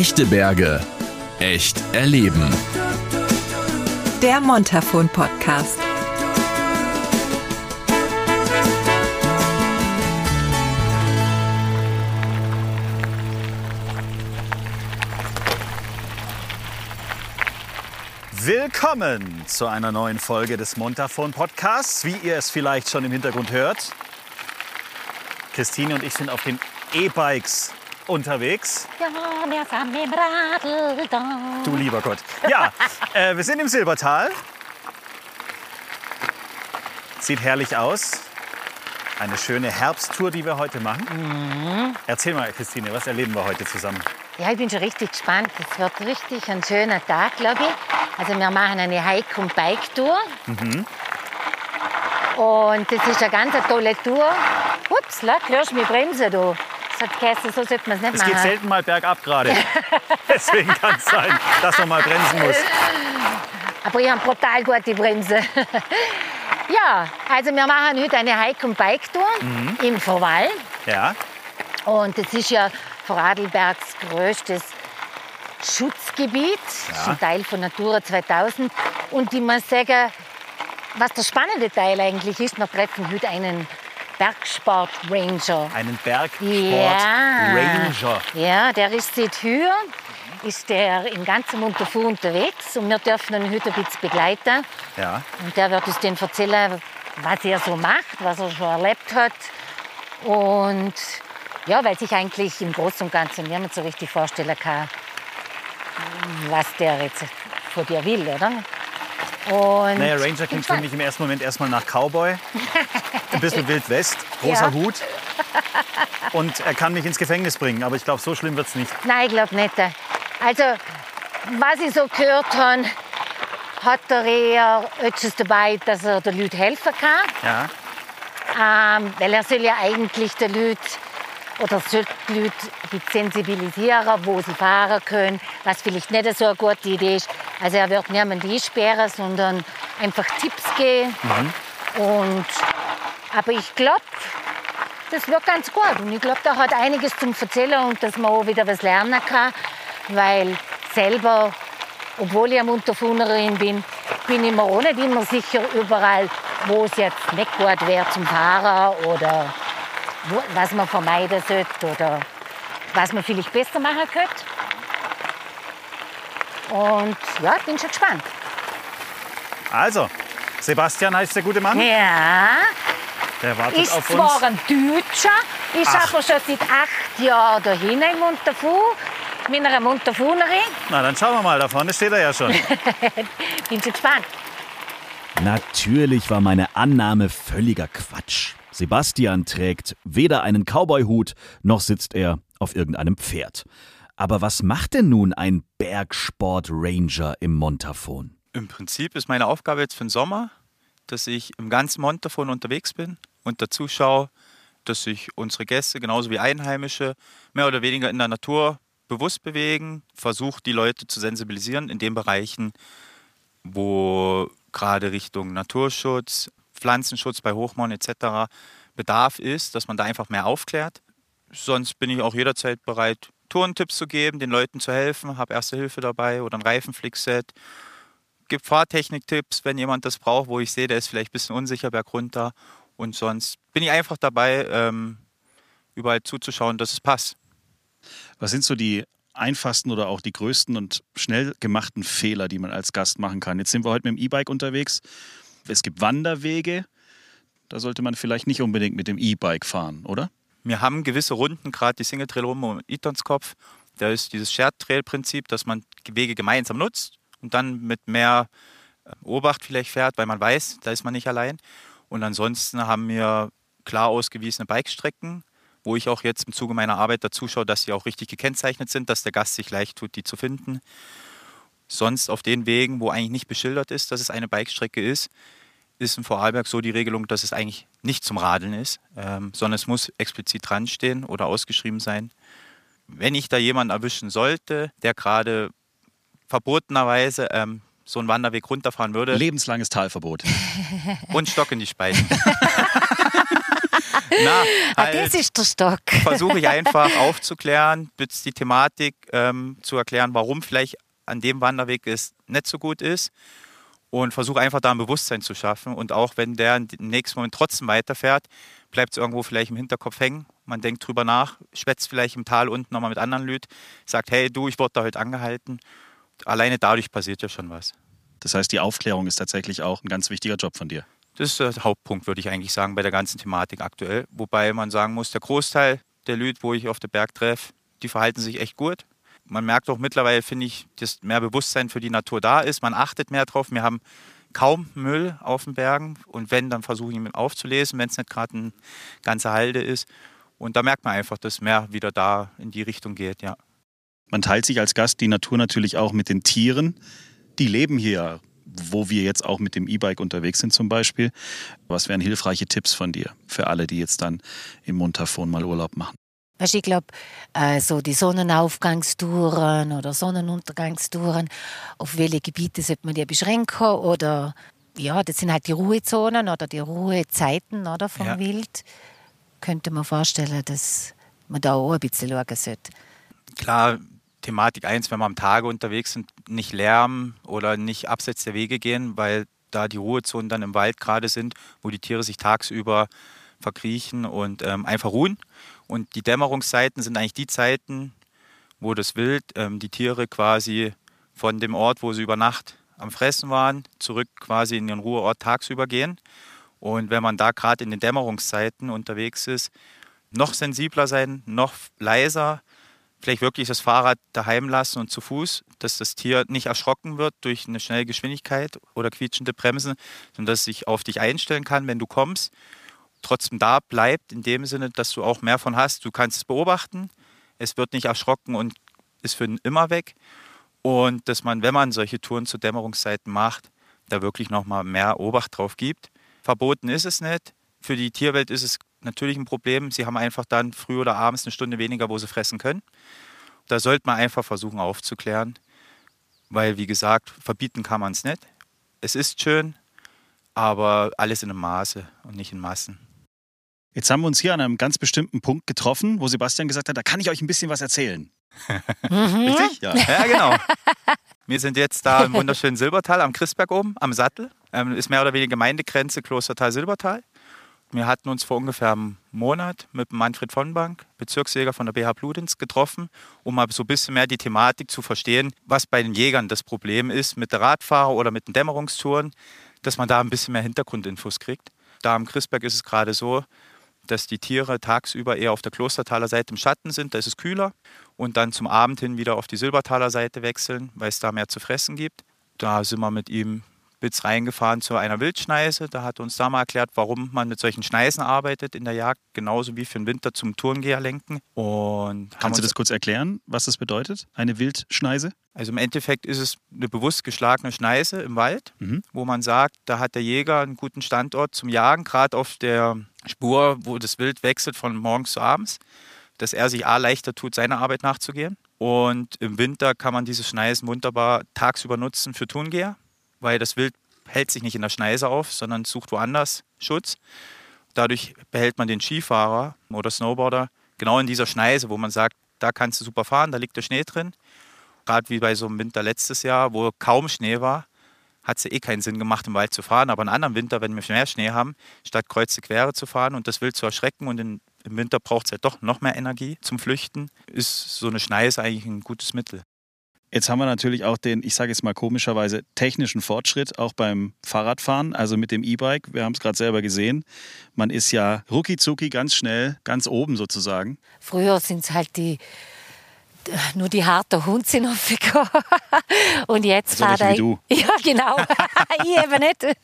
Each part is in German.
Echte Berge. Echt erleben. Der Montafon Podcast. Willkommen zu einer neuen Folge des Montafon Podcasts. Wie ihr es vielleicht schon im Hintergrund hört, Christine und ich sind auf den E-Bikes unterwegs. Da. Du lieber Gott. Ja, äh, wir sind im Silbertal. Sieht herrlich aus. Eine schöne Herbsttour, die wir heute machen. Erzähl mal, Christine, was erleben wir heute zusammen? Ja, ich bin schon richtig gespannt. Es wird richtig ein schöner Tag, glaube ich. Also wir machen eine Hike- und Bike-Tour. Und das ist eine ganz tolle Tour. Ups, la, hörst du mich bremsen, du. Hat geheißen, so sollte man es nicht Es machen. geht selten mal bergab gerade. Deswegen kann es sein, dass man mal bremsen muss. Aber ich habe brutal gute Bremse. ja, also wir machen heute eine Hike- und Bike-Tour im Verwall. Ja, Und das ist ja Vorarlbergs größtes Schutzgebiet, Das ist Ja. ein Teil von Natura 2000. Und ich muss sagen, was der spannende Teil eigentlich ist, wir treffen heute einen Bergsport-Ranger. einen Bergsport Ja. Ranger. Ja, der ist seit früher, ist der in ganzem Unterfuhr unterwegs und wir dürfen ihn heute ein bisschen begleiten. Ja. Und der wird uns dann erzählen, was er so macht, was er schon erlebt hat. Und ja, weil sich eigentlich im Großen und Ganzen niemand so richtig vorstellen kann, was der jetzt von dir will, oder? Und Naja, Ranger klingt für mich im ersten Moment erstmal nach Cowboy. Ein bisschen Wild West, großer Ja. Hut. Und er kann mich ins Gefängnis bringen, aber ich glaube, so schlimm wird es nicht. Nein, ich glaube nicht. Also, was ich so gehört habe, hat er eher etwas dabei, dass er den Leuten helfen kann. Ja. Ähm, weil er soll ja eigentlich die Leute oder soll die Leute sensibilisieren, wo sie fahren können, was vielleicht nicht so eine gute Idee ist. Also er wird niemand einsperren, sondern einfach Tipps geben. Und, aber ich glaube, das wird ganz gut. Und ich glaube, da hat einiges zum Erzählen und dass man auch wieder was lernen kann. Weil selber, obwohl ich eine Unterfuhnerin bin, bin ich mir auch nicht immer sicher überall, wo es jetzt nicht gut wäre zum Fahren oder was man vermeiden sollte oder was man vielleicht besser machen könnte. Und ja, ich bin schon gespannt. Also, Sebastian heißt der gute Mann. Ja, Der wartet ist auf zwar uns. ein Deutscher, ist Ach. aber schon seit acht Jahren dahin im Montafu, mit einer Montafunerin. Na, dann schauen wir mal. Da vorne steht er ja schon. Bin schon gespannt. Natürlich war meine Annahme völliger Quatsch. Sebastian trägt weder einen Cowboyhut noch sitzt er auf irgendeinem Pferd. Aber was macht denn nun ein Bergsport-Ranger im Montafon? Im Prinzip ist meine Aufgabe jetzt für den Sommer, dass ich im ganzen Montafon unterwegs bin und dazu schaue, dass sich unsere Gäste genauso wie Einheimische mehr oder weniger in der Natur bewusst bewegen, versuche die Leute zu sensibilisieren in den Bereichen, wo gerade Richtung Naturschutz, Pflanzenschutz bei Hochmauern etc. Bedarf ist, dass man da einfach mehr aufklärt. Sonst bin ich auch jederzeit bereit, Tourentipps zu geben, den Leuten zu helfen, habe Erste Hilfe dabei oder ein Reifenflickset gebe Fahrtechnik-Tipps, wenn jemand das braucht, wo ich sehe, der ist vielleicht ein bisschen unsicher bergunter. Und sonst bin ich einfach dabei, ähm, überall zuzuschauen, dass es passt. Was sind so die einfachsten oder auch die größten und schnell gemachten Fehler, die man als Gast machen kann? Jetzt sind wir heute mit dem E-Bike unterwegs. Es gibt Wanderwege. Da sollte man vielleicht nicht unbedingt mit dem E-Bike fahren, oder? Wir haben gewisse Runden, gerade die Single Trail rum um Etonskopf. Da ist dieses Shared Trail Prinzip, dass man Wege gemeinsam nutzt und dann mit mehr äh, Obacht vielleicht fährt, weil man weiß, da ist man nicht allein. Und ansonsten haben wir klar ausgewiesene Bikestrecken, wo ich auch jetzt im Zuge meiner Arbeit dazu schaue, dass sie auch richtig gekennzeichnet sind, dass der Gast sich leicht tut, die zu finden. Sonst auf den Wegen, wo eigentlich nicht beschildert ist, dass es eine Bikestrecke ist, ist in Vorarlberg so die Regelung, dass es eigentlich nicht zum Radeln ist, ähm, sondern es muss explizit dran stehen oder ausgeschrieben sein. Wenn ich da jemanden erwischen sollte, der gerade verbotenerweise ähm, so einen Wanderweg runterfahren würde Lebenslanges Talverbot. und Stock in die Speichen. Na, Ah, halt das ist der Stock. versuche ich einfach aufzuklären, die Thematik ähm, zu erklären, warum vielleicht an dem Wanderweg es nicht so gut ist. Und versuche einfach da ein Bewusstsein zu schaffen. Und auch wenn der im nächsten Moment trotzdem weiterfährt, bleibt es irgendwo vielleicht im Hinterkopf hängen. Man denkt drüber nach, schwätzt vielleicht im Tal unten nochmal mit anderen Lüt, sagt, hey du, ich wurde da heute angehalten. Alleine dadurch passiert ja schon was. Das heißt, die Aufklärung ist tatsächlich auch ein ganz wichtiger Job von dir. Das ist der Hauptpunkt, würde ich eigentlich sagen, bei der ganzen Thematik aktuell. Wobei man sagen muss, der Großteil der Lüd, wo ich auf den Berg treffe, die verhalten sich echt gut. Man merkt auch mittlerweile, finde ich, dass mehr Bewusstsein für die Natur da ist. Man achtet mehr drauf. Wir haben kaum Müll auf den Bergen. Und wenn, dann versuche ich ihn aufzulesen, wenn es nicht gerade eine ganze Halde ist. Und da merkt man einfach, dass mehr wieder da in die Richtung geht, ja. Man teilt sich als Gast die Natur natürlich auch mit den Tieren. Die leben hier, wo wir jetzt auch mit dem E-Bike unterwegs sind zum Beispiel. Was wären hilfreiche Tipps von dir für alle, die jetzt dann im Montafon mal Urlaub machen? Weißt, ich glaube, äh, so die Sonnenaufgangstouren oder Sonnenuntergangstouren, auf welche Gebiete sollte man die beschränken? Oder ja, das sind halt die Ruhezonen oder die Ruhezeiten oder, vom Ja. Wild. Könnte man vorstellen, dass man da auch ein bisschen schauen sollte. Klar, Thematik 1, wenn wir am Tage unterwegs sind, nicht Lärm oder nicht abseits der Wege gehen, weil da die Ruhezonen dann im Wald gerade sind, wo die Tiere sich tagsüber verkriechen und ähm, einfach ruhen. Und die Dämmerungszeiten sind eigentlich die Zeiten, wo das Wild, ähm, die Tiere quasi von dem Ort, wo sie über Nacht am Fressen waren, zurück quasi in den Ruheort tagsüber gehen. Und wenn man da gerade in den Dämmerungszeiten unterwegs ist, noch sensibler sein, noch leiser, vielleicht wirklich das Fahrrad daheim lassen und zu Fuß, dass das Tier nicht erschrocken wird durch eine schnelle Geschwindigkeit oder quietschende Bremsen, sondern dass es sich auf dich einstellen kann, wenn du kommst, trotzdem da bleibt, in dem Sinne, dass du auch mehr von hast. Du kannst es beobachten, es wird nicht erschrocken und ist für immer weg. Und dass man, wenn man solche Touren zu Dämmerungszeiten macht, da wirklich nochmal mehr Obacht drauf gibt. Verboten ist es nicht. Für die Tierwelt ist es natürlich ein Problem. Sie haben einfach dann früh oder abends eine Stunde weniger, wo sie fressen können. Da sollte man einfach versuchen aufzuklären, weil, wie gesagt, verbieten kann man es nicht. Es ist schön, aber alles in einem Maße und nicht in Massen. Jetzt haben wir uns hier an einem ganz bestimmten Punkt getroffen, wo Sebastian gesagt hat, da kann ich euch ein bisschen was erzählen. Richtig? Ja. Ja, genau. Wir sind jetzt da im wunderschönen Silbertal am Christberg oben, am Sattel. Ähm, ist mehr oder weniger Gemeindegrenze Klostertal-Silbertal. Wir hatten uns vor ungefähr einem Monat mit Manfred von Bank, Bezirksjäger von der BH Bludenz, getroffen, um mal so ein bisschen mehr die Thematik zu verstehen, was bei den Jägern das Problem ist mit der Radfahrer oder mit den Dämmerungstouren, dass man da ein bisschen mehr Hintergrundinfos kriegt. Da am Christberg ist es gerade so, dass die Tiere tagsüber eher auf der Klostertaler Seite im Schatten sind, da ist es kühler und dann zum Abend hin wieder auf die Silbertaler Seite wechseln, weil es da mehr zu fressen gibt. Da sind wir mit ihm bis reingefahren zu einer Wildschneise. Da hat er uns da mal erklärt, warum man mit solchen Schneisen arbeitet in der Jagd, genauso wie für den Winter zum Turngeher lenken. Und Kannst du das kurz erklären, was das bedeutet? Eine Wildschneise? also im Endeffekt ist es eine bewusst geschlagene Schneise im Wald, Mhm. wo man sagt, da hat der Jäger einen guten Standort zum Jagen, gerade auf der Spur, wo das Wild wechselt von morgens zu abends, dass er sich A leichter tut, seiner Arbeit nachzugehen. Und im Winter kann man diese Schneisen wunderbar tagsüber nutzen für Tungeher, weil das Wild hält sich nicht in der Schneise auf, sondern sucht woanders Schutz. Dadurch behält man den Skifahrer oder Snowboarder genau in dieser Schneise, wo man sagt, da kannst du super fahren, da liegt der Schnee drin. Gerade wie bei so einem Winter letztes Jahr, wo kaum Schnee war, hat es ja eh keinen Sinn gemacht, im Wald zu fahren. Aber einen anderen Winter, wenn wir mehr Schnee haben, statt kreuze quere zu fahren und das Wild zu erschrecken und in, im Winter braucht es halt doch noch mehr Energie zum Flüchten, ist so eine Schneise eigentlich ein gutes Mittel. Jetzt haben wir natürlich auch den, ich sage jetzt mal komischerweise, technischen Fortschritt auch beim Fahrradfahren, also mit dem E-Bike. Wir haben es gerade selber gesehen. Man ist ja rucki zucki ganz schnell, ganz oben sozusagen. Früher sind es halt die, nur die harten Hunde sind aufgegangen. Und jetzt So fahrt wie du. Ja, genau. ich eben nicht.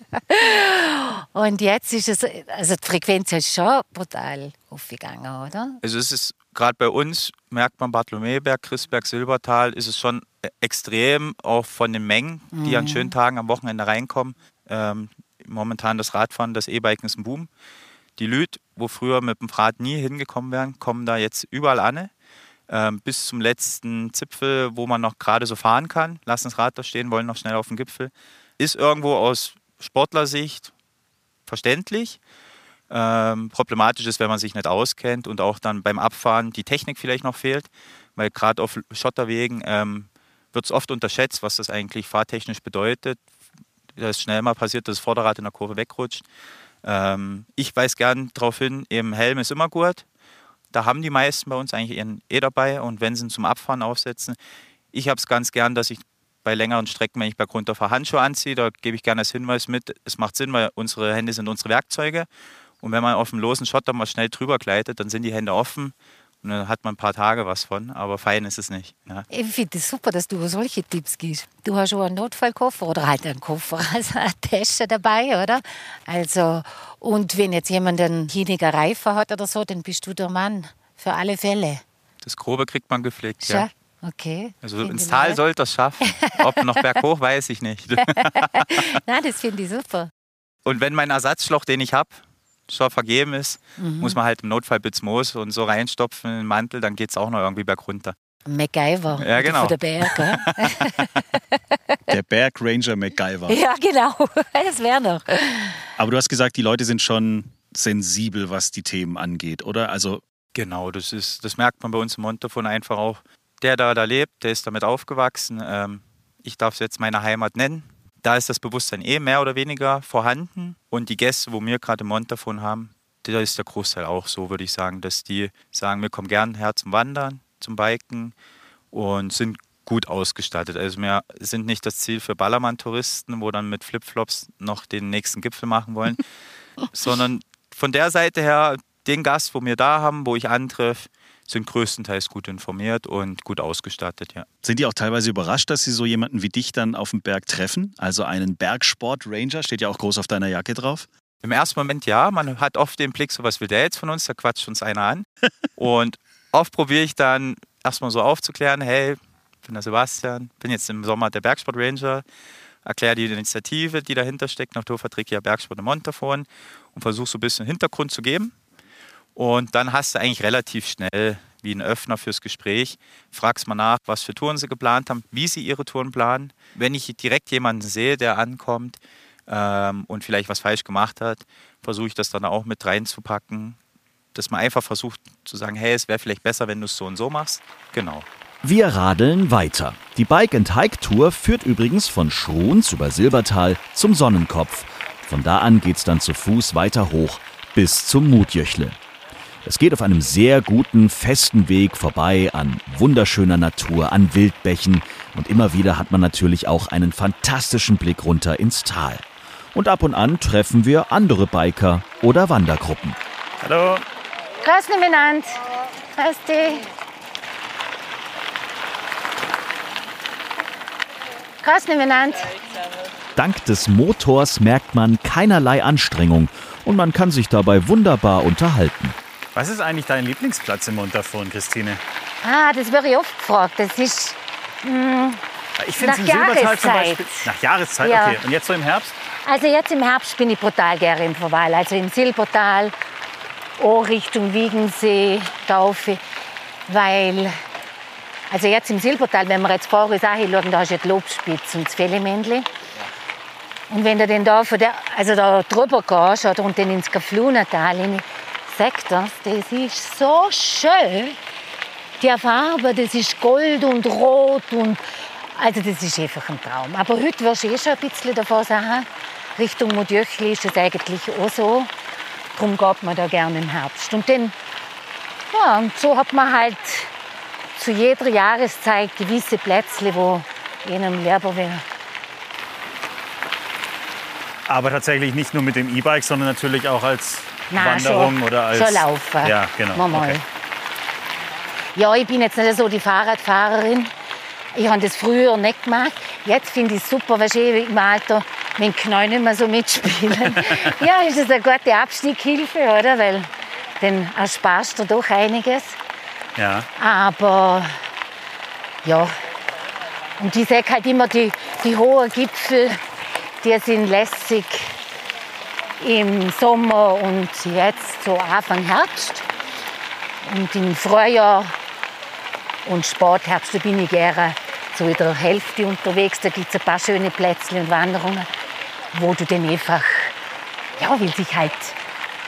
Und jetzt ist es, also die Frequenz ist schon brutal aufgegangen, oder? Also es ist gerade bei uns, merkt man Bartholomäberg, Christberg, Silbertal, ist es schon äh, extrem, auch von den Mengen, die an schönen Tagen am Wochenende reinkommen. Ähm, momentan das Radfahren, das E-Biken ist ein Boom. Die Lüd, wo früher mit dem Rad nie hingekommen wären, kommen da jetzt überall an. Ähm, bis zum letzten Zipfel, wo man noch gerade so fahren kann, lassen das Rad da stehen, wollen noch schnell auf den Gipfel. Ist irgendwo aus Sportlersicht verständlich. ähm, problematisch ist, wenn man sich nicht auskennt und auch dann beim Abfahren die Technik vielleicht noch fehlt, weil gerade auf Schotterwegen ähm, wird es oft unterschätzt, was das eigentlich fahrtechnisch bedeutet. Da ist schnell mal passiert, dass das Vorderrad in der Kurve wegrutscht. Ähm, ich weise gern darauf hin, eben Helm ist immer gut. Da haben die meisten bei uns eigentlich ihren eh dabei und wenn sie ihn zum Abfahren aufsetzen. Ich habe es ganz gern, dass ich bei längeren Strecken, wenn ich bergunter fahre, Handschuhe anziehe. Da gebe ich gerne als Hinweis mit. Es macht Sinn, weil unsere Hände sind unsere Werkzeuge. Und wenn man auf dem losen Schotter mal schnell drüber gleitet, dann sind die Hände offen und dann hat man ein paar Tage was von, aber fein ist es nicht. Ja. Ich finde es super, dass du solche Tipps gibst. Du hast schon einen Notfallkoffer oder halt einen Koffer, also eine Tasche dabei, oder? Also, und wenn jetzt jemand einen weniger Reifen hat oder so, dann bist du der Mann für alle Fälle. Das Grobe kriegt man gepflegt, Schon? ja. Okay. Also ins Tal sollte es schaffen. Ob noch berghoch, weiß ich nicht. Nein, das finde ich super. Und wenn mein Ersatzschloch, den ich habe, schon vergeben ist, Mhm. muss man halt im Notfall Bits Moos und so reinstopfen in den Mantel, dann geht es auch noch irgendwie bergunter. MacGyver. Ja, genau. Der Berg? Der Berg Ranger MacGyver. Ja, genau. Das wäre noch. Aber du hast gesagt, die Leute sind schon sensibel, was die Themen angeht, oder? Also Genau, das, ist, das merkt man bei uns im Montafon einfach auch. Der da, da lebt, der ist damit aufgewachsen. Ähm, ich darf es jetzt meine Heimat nennen. Da ist das Bewusstsein eh mehr oder weniger vorhanden. Und die Gäste, wo wir gerade im Montafon haben, da ist der Großteil auch so, würde ich sagen, dass die sagen, wir kommen gern her zum Wandern, zum Biken und sind gut ausgestattet. Also wir sind nicht das Ziel für Ballermann-Touristen, wo dann mit Flipflops noch den nächsten Gipfel machen wollen, sondern von der Seite her, den Gast, wo wir da haben, wo ich antreffe, sind größtenteils gut informiert und gut ausgestattet, ja. sind die auch teilweise überrascht, dass sie so jemanden wie dich dann auf dem Berg treffen? Also einen Bergsport-Ranger, steht ja auch groß auf deiner Jacke drauf. Im ersten Moment ja, man hat oft den Blick, so was will der jetzt von uns, da quatscht uns einer an. und oft probiere ich dann erstmal so aufzuklären, hey, ich bin der Sebastian, bin jetzt im Sommer der Bergsport Ranger, erkläre die Initiative, die dahinter steckt, Naturverträge ja Bergsport im Montafon und versuche so ein bisschen Hintergrund zu geben. Und dann hast du eigentlich relativ schnell wie ein Öffner fürs Gespräch. Fragst mal nach, was für Touren sie geplant haben, wie sie ihre Touren planen. Wenn ich direkt jemanden sehe, der ankommt ähm, und vielleicht was falsch gemacht hat, versuche ich das dann auch mit reinzupacken. Dass man einfach versucht zu sagen, hey, es wäre vielleicht besser, wenn du es so und so machst. Genau. Wir radeln weiter. Die Bike-and-Hike-Tour führt übrigens von Schruns über Silbertal zum Sonnenkopf. Von da an geht's dann zu Fuß weiter hoch bis zum Mutjöchle. Es geht auf einem sehr guten, festen Weg vorbei an wunderschöner Natur, an Wildbächen und immer wieder hat man natürlich auch einen fantastischen Blick runter ins Tal. Und ab und an treffen wir andere Biker oder Wandergruppen. Hallo. Grüß dich miteinander. Grüß dich. Grüß dich miteinander. Dank des Motors merkt man keinerlei Anstrengung und man kann sich dabei wunderbar unterhalten. Was ist eigentlich dein Lieblingsplatz im Montafon, Christine? Ah, das werde ich oft gefragt. Das ist Ich finde Nach im Silbertal zum Jahreszeit. Beispiel. Nach Jahreszeit, Ja. okay. Und jetzt so im Herbst? Also jetzt im Herbst bin ich brutal gerne im Verwall. Also im Silbertal, auch Richtung Wiegensee, Taufe. Weil, also jetzt im Silbertal, wenn wir jetzt vorher schauen, da hast du die Lobspitze und das Fellemännli. Und wenn du dann da, von der, also da drüber gehst oder und dann ins Kaflunertal rein, sagt das, das ist so schön. Die Farbe, das ist Gold und Rot und also das ist einfach ein Traum. Aber heute wirst du eh schon ein bisschen davon sagen, Richtung Modjöchli ist es eigentlich auch so. Darum geht man da gerne im Herbst. Und dann, ja, und so hat man halt zu jeder Jahreszeit gewisse Plätzle, wo jenem lieber wäre. Aber tatsächlich nicht nur mit dem E-Bike, sondern natürlich auch als Nein, Wanderung schon, oder als. schon laufen. Ja, genau. Mal. Okay. Ja, ich bin jetzt nicht so die Fahrradfahrerin. Ich habe das früher nicht gemacht. Jetzt finde ich es super, weil ich im Alter mit den Knien nicht mehr so mitspielen. ja, ist das eine gute Abstiegshilfe, oder? Weil dann ersparst du doch einiges. Ja. Aber ja, und ich sage halt immer, die, die hohen Gipfel, die sind lässig im Sommer und jetzt so Anfang Herbst. Und im Frühjahr und Spätherbst da bin ich gerne so in der Hälfte unterwegs. Da gibt es ein paar schöne Plätzchen und Wanderungen, wo du dann einfach, ja, weil sich halt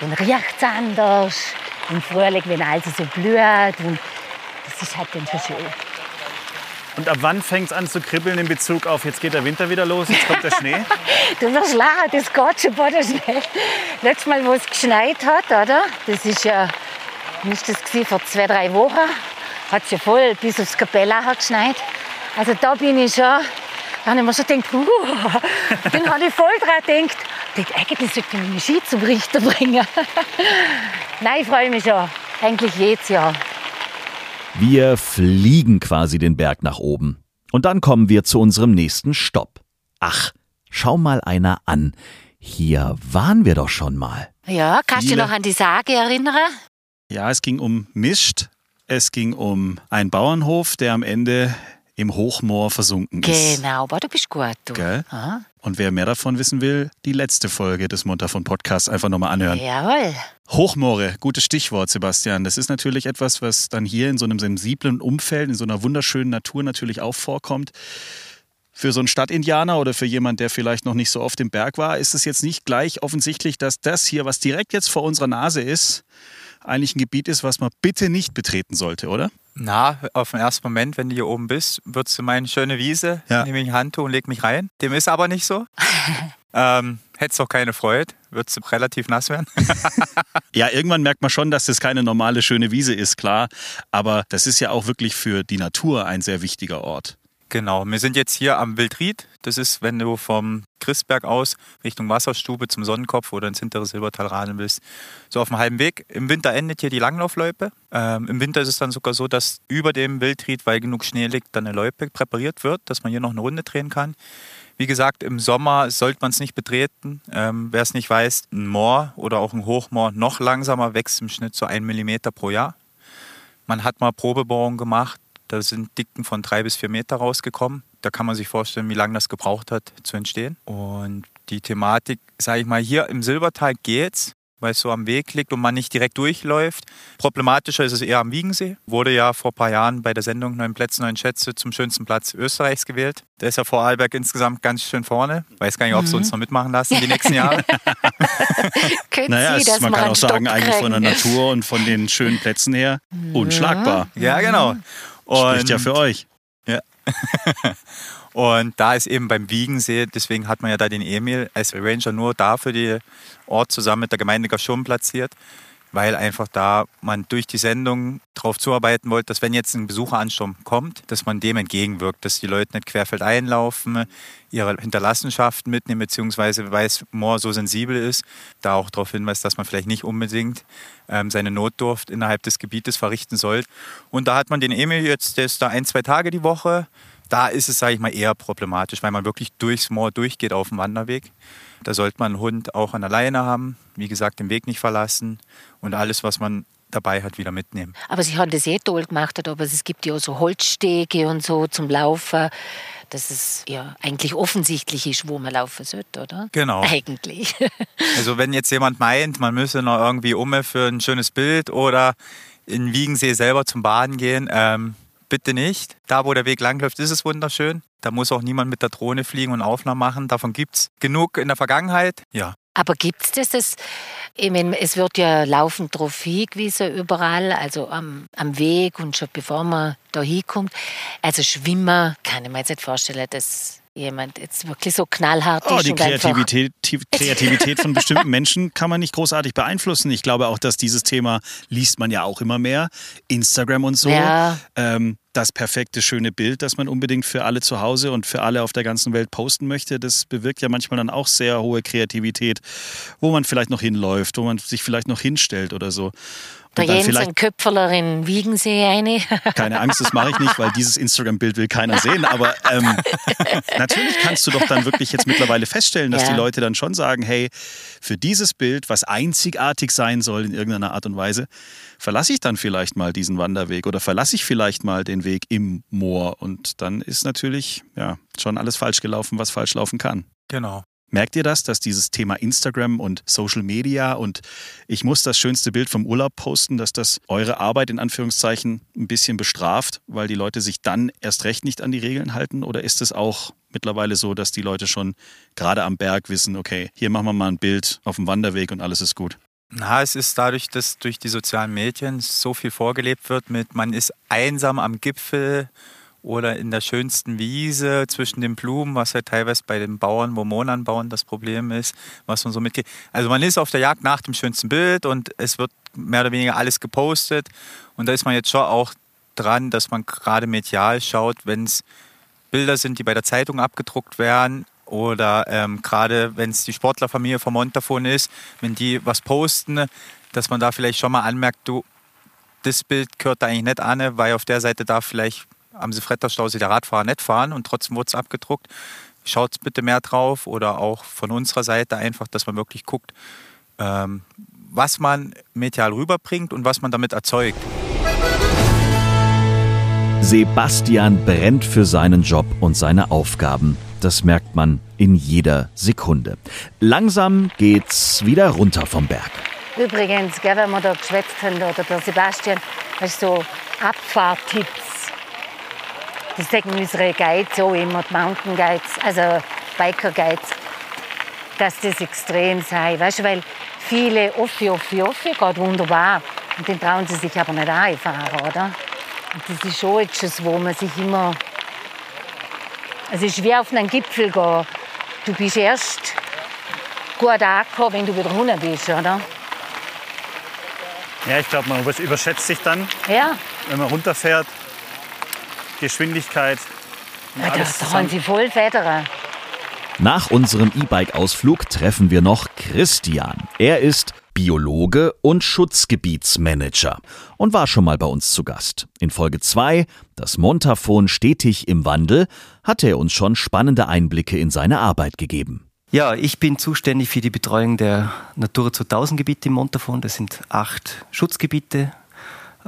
dann riecht es anders. Im Frühling, wenn alles so blüht. Und das ist halt dann schon schön. Und ab wann fängt es an zu kribbeln in Bezug auf, jetzt geht der Winter wieder los, jetzt kommt der Schnee? Du wirst lachen, das geht schon bei der Schnee. Letztes Mal, wo es geschneit hat, oder? Das ist ja, nicht das gewesen, vor zwei, drei Wochen, hat es ja voll bis aufs Kapella hat geschneit. Also da bin ich schon, da habe ich mir schon gedacht, uh, dann habe ich voll dran gedacht, dachte, eigentlich sollte ich meinen Ski zum Richter bringen. Nein, ich freue mich schon, eigentlich jedes Jahr. Wir fliegen quasi den Berg nach oben. Und dann kommen wir zu unserem nächsten Stopp. Ach, schau mal einer an. Hier waren wir doch schon mal. Ja, kannst du dich noch an die Sage erinnern? Ja, es ging um Mischt. Es ging um einen Bauernhof, der am Ende im Hochmoor versunken ist. Genau, aber du bist gut. Du. Gell? Ah, Und wer mehr davon wissen will, die letzte Folge des Montafon Podcasts einfach nochmal anhören. jawohl. Hochmoore, gutes Stichwort, Sebastian. Das ist natürlich etwas, was dann hier in so einem sensiblen Umfeld, in so einer wunderschönen Natur natürlich auch vorkommt. Für so einen Stadtindianer oder für jemand, der vielleicht noch nicht so oft im Berg war, ist es jetzt nicht gleich offensichtlich, dass das hier, was direkt jetzt vor unserer Nase ist, eigentlich ein Gebiet ist, was man bitte nicht betreten sollte, oder? Na, auf den ersten Moment, wenn du hier oben bist, würdest du meinen, schöne Wiese, Ja. nehme ich ein Handtuch und leg mich rein. Dem ist aber nicht so. ähm, hättest auch keine Freude, würdest du relativ nass werden. Ja, irgendwann merkt man schon, dass das keine normale schöne Wiese ist, klar. Aber das ist ja auch wirklich für die Natur ein sehr wichtiger Ort. Genau, wir sind jetzt hier am Wildried. Das ist, wenn du vom Christberg aus Richtung Wasserstube zum Sonnenkopf oder ins hintere Silbertal radeln willst, so auf dem halben Weg. Im Winter endet hier die Langlaufloipe. Ähm, Im Winter ist es dann sogar so, dass über dem Wildried, weil genug Schnee liegt, dann eine Loipe präpariert wird, dass man hier noch eine Runde drehen kann. Wie gesagt, im Sommer sollte man es nicht betreten. Ähm, Wer es nicht weiß, ein Moor oder auch ein Hochmoor noch langsamer wächst im Schnitt so ein Millimeter pro Jahr. Man hat mal Probebohrungen gemacht, da sind Dicken von drei bis vier Meter rausgekommen. Da kann man sich vorstellen, wie lange das gebraucht hat zu entstehen. Und die Thematik, sage ich mal, hier im Silbertal geht's, weil es so am Weg liegt und man nicht direkt durchläuft. Problematischer ist es eher am Wiegensee. Wurde ja vor ein paar Jahren bei der Sendung Neun Plätze, Neun Schätze zum schönsten Platz Österreichs gewählt. Der ist ja vor Arlberg insgesamt ganz schön vorne. Weiß gar nicht, ob sie uns noch mitmachen lassen die nächsten Jahre. Naja, es, man kann auch sagen, eigentlich von der? Natur und von den schönen Plätzen her unschlagbar. ja, genau. Spricht ja für euch. Und da ist eben beim Wiegensee, deswegen hat man ja da den Emil als Ranger nur da für die Ort zusammen mit der Gemeinde Gaschum platziert, weil einfach da man durch die Sendung darauf zuarbeiten wollte, dass wenn jetzt ein Besucheransturm kommt, dass man dem entgegenwirkt, dass die Leute nicht querfeld einlaufen, ihre Hinterlassenschaften mitnehmen, beziehungsweise weil es Moor so sensibel ist, da auch darauf hinweist, dass man vielleicht nicht unbedingt ähm, seine Notdurft innerhalb des Gebietes verrichten soll. Und da hat man den Emil jetzt, der ist da ein, zwei Tage die Woche, da ist es, sage ich mal, eher problematisch, weil man wirklich durchs Moor durchgeht auf dem Wanderweg. Da sollte man einen Hund auch an der Leine haben, wie gesagt, den Weg nicht verlassen und alles, was man dabei hat, wieder mitnehmen. Aber Sie haben das eh toll gemacht, aber es gibt ja so Holzstege und so zum Laufen, dass es ja eigentlich offensichtlich ist, wo man laufen sollte, oder? Genau. Eigentlich. Also wenn jetzt jemand meint, man müsse noch irgendwie um für ein schönes Bild oder in Wiegensee selber zum Baden gehen, ähm, bitte nicht. Da, wo der Weg langläuft, ist es wunderschön. Da muss auch niemand mit der Drohne fliegen und Aufnahmen machen. Davon gibt es genug in der Vergangenheit. Ja, Aber gibt es das? das ich meine, es wird ja laufend darauf hingewiesen, überall, also am, am Weg und schon bevor man da hinkommt. Also Schwimmer kann ich mir jetzt nicht vorstellen, dass jemand jetzt wirklich so knallhart Oh, ist die Kreativität, die Kreativität von bestimmten Menschen kann man nicht großartig beeinflussen. Ich glaube auch, dass dieses Thema liest man ja auch immer mehr. Instagram und so. Ja. Ähm, das perfekte, schöne Bild, das man unbedingt für alle zu Hause und für alle auf der ganzen Welt posten möchte, das bewirkt ja manchmal dann auch sehr hohe Kreativität, wo man vielleicht noch hinläuft, wo man sich vielleicht noch hinstellt oder so. Der Und dann Jens vielleicht ein Köpferler in Wiegensee eine. keine Angst, das mache ich nicht, weil dieses Instagram-Bild will keiner sehen. Aber ähm, natürlich kannst du doch dann wirklich jetzt mittlerweile feststellen, dass Ja. die Leute dann schon sagen, hey, für dieses Bild, was einzigartig sein soll in irgendeiner Art und Weise, verlasse ich dann vielleicht mal diesen Wanderweg oder verlasse ich vielleicht mal den Weg im Moor. Und dann ist natürlich ja schon alles falsch gelaufen, was falsch laufen kann. genau. Merkt ihr das, dass dieses Thema Instagram und Social Media und ich muss das schönste Bild vom Urlaub posten, dass das eure Arbeit in Anführungszeichen ein bisschen bestraft, weil die Leute sich dann erst recht nicht an die Regeln halten? Oder ist es auch mittlerweile so, dass die Leute schon gerade am Berg wissen, okay, hier machen wir mal ein Bild auf dem Wanderweg und alles ist gut? Na, es ist dadurch, dass durch die sozialen Medien so viel vorgelebt wird mit, man ist einsam am Gipfel oder in der schönsten Wiese zwischen den Blumen, was ja teilweise bei den Bauern, wo Mohn anbauen, das Problem ist, was man so mitkriegt. Also man ist auf der Jagd nach dem schönsten Bild und es wird mehr oder weniger alles gepostet. Und da ist man jetzt schon auch dran, dass man gerade medial schaut, wenn es Bilder sind, die bei der Zeitung abgedruckt werden oder ähm, gerade wenn es die Sportlerfamilie vom Montafon ist, wenn die was posten, dass man da vielleicht schon mal anmerkt, du, das Bild gehört da eigentlich nicht an, weil auf der Seite darf vielleicht am Sefretter-Stausee der Radfahrer nicht fahren und trotzdem wurde es abgedruckt. Schaut bitte mehr drauf oder auch von unserer Seite einfach, dass man wirklich guckt, ähm, was man medial rüberbringt und was man damit erzeugt. Sebastian brennt für seinen Job und seine Aufgaben. Das merkt man in jeder Sekunde. Langsam geht's wieder runter vom Berg. Übrigens, gell, wenn wir da geschwätzt haben, oder der Sebastian, hast so Abfahrttipps. Das sagen unsere Guides auch immer, die Mountain Guides, also Biker Guides, dass das extrem sei. Weißt du, weil viele Offi, Offi, Offi geht wunderbar. Und den trauen sie sich aber nicht einfahren, oder? Und das ist schon etwas, wo man sich immer. Es ist wie auf einen Gipfel gehen. Du bist erst gut angekommen, wenn du wieder runter bist, oder? Ja, ich glaube, man überschätzt sich dann, Ja, wenn man runterfährt. Geschwindigkeit. ja da, zusammen. sie voll Federn. Nach unserem E-Bike-Ausflug treffen wir noch Christian. Er ist Biologe und Schutzgebietsmanager und war schon mal bei uns zu Gast. In Folge 2, das Montafon stetig im Wandel, hat er uns schon spannende Einblicke in seine Arbeit gegeben. Ja, ich bin zuständig für die Betreuung der Natura 2000 Gebiete im Montafon. Das sind acht Schutzgebiete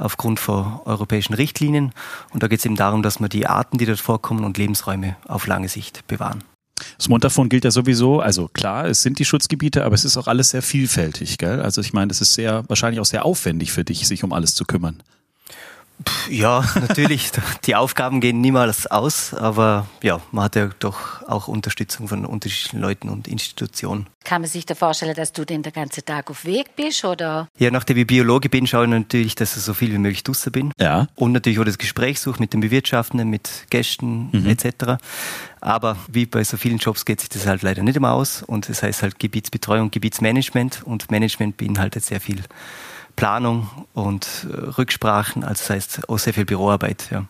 aufgrund von europäischen Richtlinien. Und da geht es eben darum, dass wir die Arten, die dort vorkommen und Lebensräume auf lange Sicht bewahren. Das Montafon gilt ja sowieso, also klar, es sind die Schutzgebiete, aber es ist auch alles sehr vielfältig, gell? Also ich meine, das ist sehr, wahrscheinlich auch sehr aufwendig für dich, sich um alles zu kümmern. Ja, natürlich, die Aufgaben gehen niemals aus, aber ja, man hat ja doch auch Unterstützung von unterschiedlichen Leuten und Institutionen. Kann man sich da vorstellen, dass du den ganzen Tag auf Weg bist? Oder? Ja, nachdem ich Biologe bin, schaue ich natürlich, dass ich so viel wie möglich draußen bin. Ja. Und natürlich auch das Gespräch suche mit den Bewirtschaftenden, mit Gästen etc. Aber wie bei so vielen Jobs geht sich das halt leider nicht immer aus. Und das heißt halt Gebietsbetreuung, Gebietsmanagement. Und Management beinhaltet sehr viel Planung und äh, Rücksprachen. Also das heißt auch sehr viel Büroarbeit. Ja.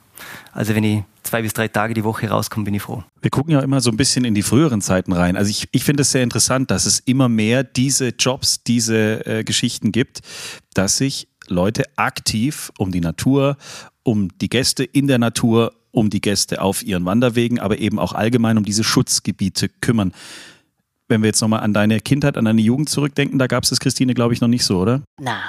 Also wenn ich zwei bis drei Tage die Woche rauskomme, bin ich froh. Wir gucken ja immer so ein bisschen in die früheren Zeiten rein. Also ich, ich finde es sehr interessant, dass es immer mehr diese Jobs, diese äh, Geschichten gibt, dass sich Leute aktiv um die Natur, um die Gäste in der Natur, um die Gäste auf ihren Wanderwegen, aber eben auch allgemein um diese Schutzgebiete kümmern. Wenn wir jetzt nochmal an deine Kindheit, an deine Jugend zurückdenken, da gab es das, Christine, glaube ich, noch nicht so, oder? Nein.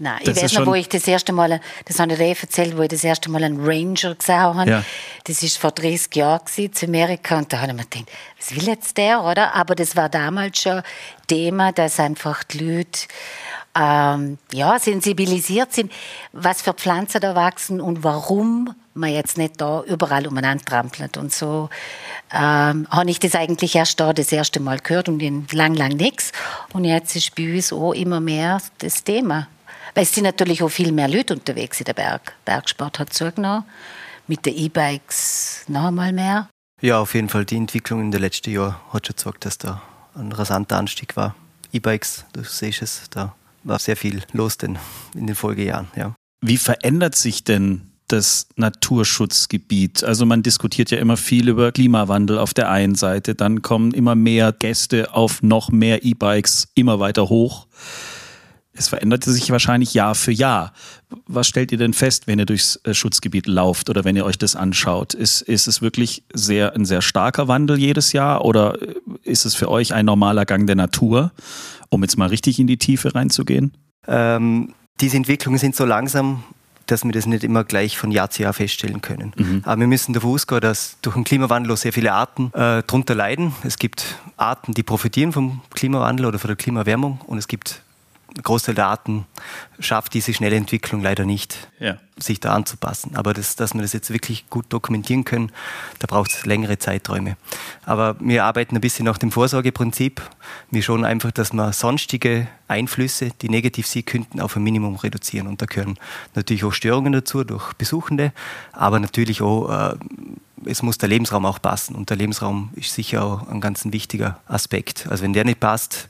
Nein, ich Das ist weiß noch, wo ich das erste Mal, das habe ich dir erzählt, wo ich das erste Mal einen Ranger gesehen habe. Ja. Das ist vor 30 Jahren gewesen, zu Amerika und da habe ich mir gedacht, was will jetzt der, oder? Aber das war damals schon Thema, dass einfach die Leute ähm, ja, sensibilisiert sind, was für Pflanzen da wachsen und warum man jetzt nicht da überall umeinander trampelt. Und so ähm, habe ich das eigentlich erst da das erste Mal gehört und in lang, lang nichts. Und jetzt ist bei uns auch immer mehr das Thema. Weil es sind natürlich auch viel mehr Leute unterwegs in der Berg. Bergsport hat zugenommen. Mit den E-Bikes noch einmal mehr. Ja, auf jeden Fall. Die Entwicklung in den letzten Jahren hat schon gezeigt, dass da ein rasanter Anstieg war. E-Bikes, du siehst es, da war sehr viel los denn in den Folgejahren. Ja. Wie verändert sich denn das Naturschutzgebiet? Also man diskutiert ja immer viel über Klimawandel auf der einen Seite, dann kommen immer mehr Gäste auf noch mehr E-Bikes immer weiter hoch. Es veränderte sich wahrscheinlich Jahr für Jahr. Was stellt ihr denn fest, wenn ihr durchs äh, Schutzgebiet lauft oder wenn ihr euch das anschaut? Ist, ist es wirklich sehr, ein sehr starker Wandel jedes Jahr oder äh, ist es für euch ein normaler Gang der Natur, um jetzt mal richtig in die Tiefe reinzugehen? Ähm, diese Entwicklungen sind so langsam, dass wir das nicht immer gleich von Jahr zu Jahr feststellen können. Aber wir müssen davon ausgehen, dass durch den Klimawandel auch sehr viele Arten äh, darunter leiden. Es gibt Arten, die profitieren vom Klimawandel oder von der Klimaerwärmung und es gibt Großteil der Arten schafft diese schnelle Entwicklung leider nicht, Ja. sich da anzupassen. Aber das, dass wir das jetzt wirklich gut dokumentieren können, da braucht es längere Zeiträume. Aber wir arbeiten ein bisschen nach dem Vorsorgeprinzip. Wir schauen einfach, dass wir sonstige Einflüsse, die negativ sein könnten, auf ein Minimum reduzieren. Und da gehören natürlich auch Störungen dazu durch Besuchende, aber natürlich auch, äh, es muss der Lebensraum auch passen. Und der Lebensraum ist sicher auch ein ganz wichtiger Aspekt. Also wenn der nicht passt,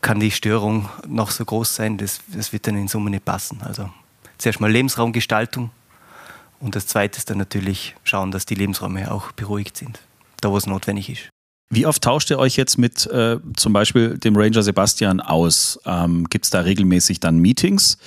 kann die Störung noch so groß sein, das, das wird dann in Summe nicht passen. Also zuerst mal Lebensraumgestaltung und das Zweite ist dann natürlich schauen, dass die Lebensräume auch beruhigt sind, da wo es notwendig ist. Wie oft tauscht ihr euch jetzt mit äh, zum Beispiel dem Ranger Sebastian aus? Ähm, Gibt es da regelmäßig dann Meetings,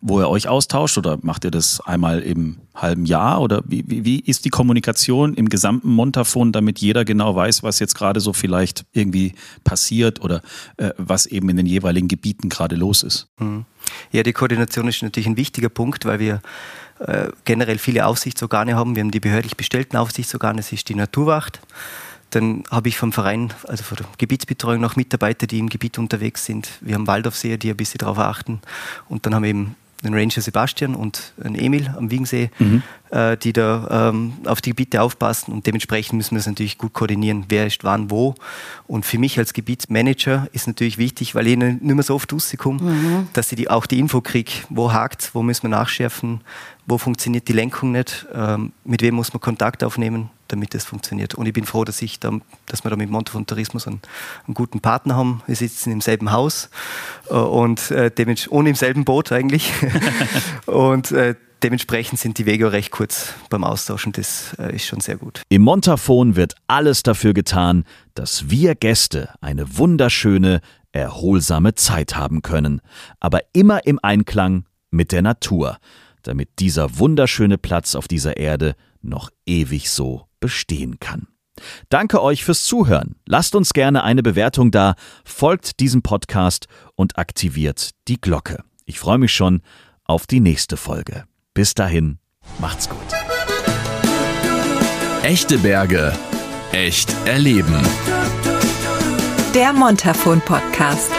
wo ihr euch austauscht oder macht ihr das einmal im halben Jahr? Oder wie, wie, wie ist die Kommunikation im gesamten Montafon, damit jeder genau weiß, was jetzt gerade so vielleicht irgendwie passiert oder äh, was eben in den jeweiligen Gebieten gerade los ist? Mhm. Ja, die Koordination ist natürlich ein wichtiger Punkt, weil wir äh, generell viele Aufsichtsorgane haben. Wir haben die behördlich bestellten Aufsichtsorgane, das ist die Naturwacht. Dann habe ich vom Verein, also von der Gebietsbetreuung, noch Mitarbeiter, die im Gebiet unterwegs sind. Wir haben Waldorfseher, die ein bisschen darauf achten. Und dann haben wir eben den Ranger Sebastian und einen Emil am Wiegensee, Mhm. äh, die da ähm, auf die Gebiete aufpassen. Und dementsprechend müssen wir es natürlich gut koordinieren, wer ist wann wo. Und für mich als Gebietsmanager ist natürlich wichtig, weil ich nicht mehr so oft rauskomme, dass ich die, auch die Info kriege, wo hakt, wo müssen wir nachschärfen, wo funktioniert die Lenkung nicht, ähm, mit wem muss man Kontakt aufnehmen, damit das funktioniert. Und ich bin froh, dass, ich da, dass wir da mit Montafon Tourismus einen, einen guten Partner haben. Wir sitzen im selben Haus äh, und äh, ohne im selben Boot eigentlich. und äh, dementsprechend sind die Wege auch recht kurz beim Austauschen. Das äh, ist schon sehr gut. Im Montafon wird alles dafür getan, dass wir Gäste eine wunderschöne, erholsame Zeit haben können, aber immer im Einklang mit der Natur, damit dieser wunderschöne Platz auf dieser Erde noch ewig so bestehen kann. Danke euch fürs Zuhören. Lasst uns gerne eine Bewertung da, folgt diesem Podcast und aktiviert die Glocke. Ich freue mich schon auf die nächste Folge. Bis dahin, macht's gut. Echte Berge. Echt erleben. Der Montafon Podcast.